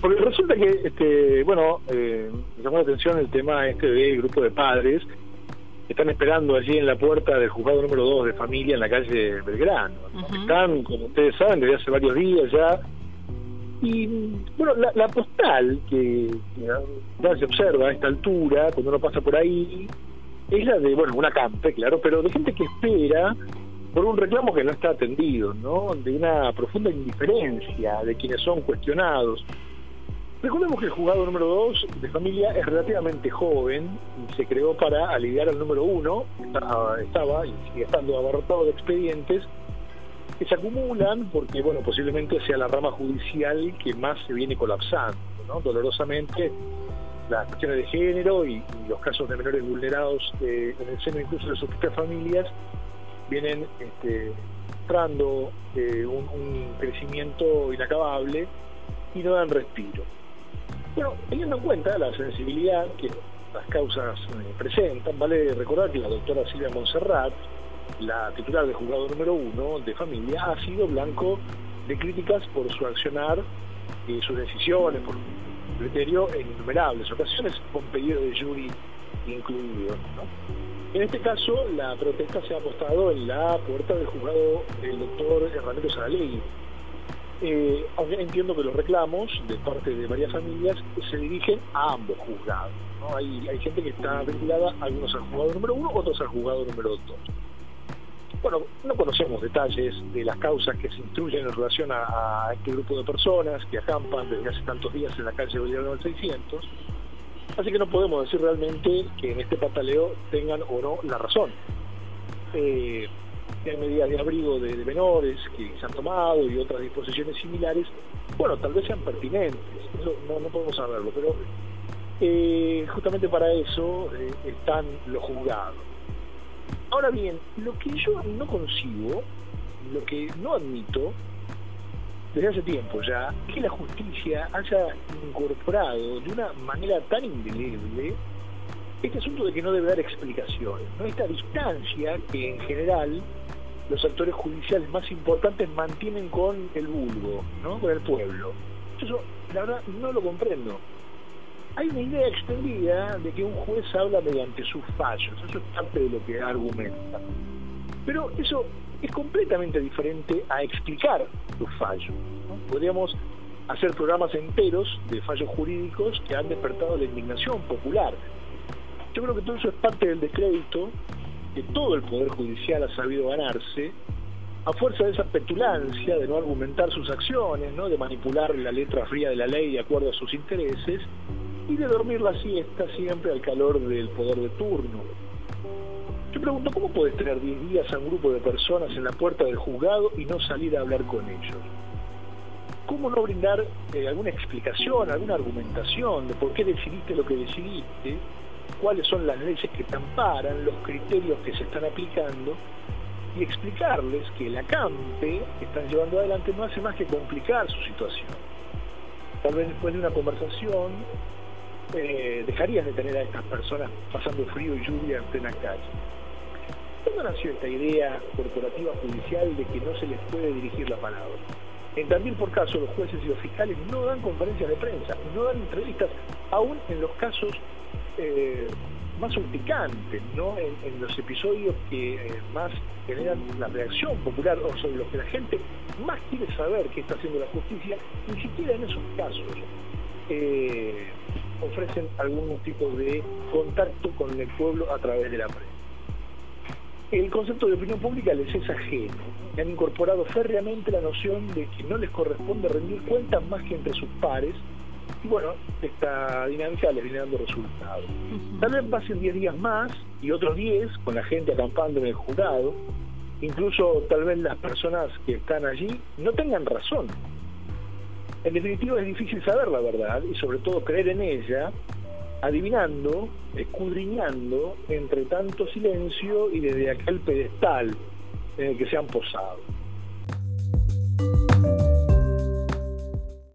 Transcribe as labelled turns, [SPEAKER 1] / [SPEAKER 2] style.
[SPEAKER 1] Porque resulta que, este, bueno, eh, me llamó la atención el tema este del grupo de padres que están esperando allí en la puerta del juzgado número 2 de familia en la calle Belgrano. Están, como ustedes saben, desde hace varios días ya. Y, bueno, la, postal que ya se observa a esta altura, cuando uno pasa por ahí, es la de, bueno, una campe, claro, pero de gente que espera por un reclamo que no está atendido, ¿no? De una profunda indiferencia de quienes son cuestionados. Recordemos que el juzgado número 2 de familia es relativamente joven y se creó para aliviar al número 1, estaba y sigue estando abarrotado de expedientes que se acumulan porque, bueno, posiblemente sea la rama judicial que más se viene colapsando, ¿no? Dolorosamente las cuestiones de género y, los casos de menores vulnerados eh, en el seno incluso de sus propias familias vienen este, mostrando eh, un, crecimiento inacabable y no dan respiro. Bueno, teniendo en cuenta la sensibilidad que las causas eh, presentan, vale recordar que la doctora Silvia Monserrat, la titular del juzgado número uno de familia, ha sido blanco de críticas por su accionar y sus decisiones, por criterio en innumerables ocasiones, con pedido de jury incluido. En este caso, la protesta se ha apostado en la puerta del juzgado del doctor Hernando Saralegui. Eh, entiendo que los reclamos de parte de varias familias se dirigen a ambos juzgados. Hay, gente que está vinculada, algunos al juzgado número uno, otros al juzgado número dos. Bueno, no conocemos detalles de las causas que se instruyen en relación a, este grupo de personas que acampan desde hace tantos días en la calle Bolívar del 600, así que no podemos decir realmente que en este pataleo tengan o no la razón. Eh, hay medidas de abrigo de, menores que se han tomado y otras disposiciones similares, bueno, tal vez sean pertinentes, eso no, podemos saberlo, pero eh, justamente para eso eh, están los juzgados. Ahora bien, lo que yo no consigo, lo que no admito, desde hace tiempo ya, que la justicia haya incorporado de una manera tan indeleble este asunto de que no debe dar explicaciones, ¿no? esta distancia que en general los actores judiciales más importantes mantienen con el vulgo, ¿no? con el pueblo. Eso, la verdad, no lo comprendo hay una idea extendida de que un juez habla mediante sus fallos, eso es parte de lo que argumenta. Pero eso es completamente diferente a explicar los fallos. Podríamos hacer programas enteros de fallos jurídicos que han despertado la indignación popular. Yo creo que todo eso es parte del descrédito que todo el Poder Judicial ha sabido ganarse a fuerza de esa petulancia de no argumentar sus acciones, ¿no? de manipular la letra fría de la ley de acuerdo a sus intereses y de dormir la siesta siempre al calor del poder de turno. Yo pregunto, ¿cómo puedes tener 10 días a un grupo de personas en la puerta del juzgado y no salir a hablar con ellos? ¿Cómo no brindar eh, alguna explicación, alguna argumentación de por qué decidiste lo que decidiste? Cuáles son las leyes que te amparan, los criterios que se están aplicando y explicarles que la CAMPE que están llevando adelante no hace más que complicar su situación. Tal vez después de una conversación eh, dejarías de tener a estas personas pasando frío y lluvia en plena calle. ¿Cuándo nació esta idea corporativa judicial de que no se les puede dirigir la palabra? En también por caso los jueces y los fiscales no dan conferencias de prensa, no dan entrevistas, aún en los casos eh, más urticantes, ¿no? En, los episodios que eh, más generan la reacción popular o sobre los que la gente más quiere saber qué está haciendo la justicia, ni siquiera en esos casos ofrecen algún tipo de contacto con el pueblo a través de la prensa. El concepto de opinión pública les es ajeno han incorporado férreamente la noción de que no les corresponde rendir cuentas más que entre sus pares y bueno, esta dinámica les viene dando resultados. Tal vez pasen 10 días más y otros 10 con la gente acampando en el jurado, incluso tal vez las personas que están allí no tengan razón en definitiva es difícil saber la verdad y sobre todo creer en ella, adivinando, escudriñando entre tanto silencio y desde aquel pedestal en el que se han posado.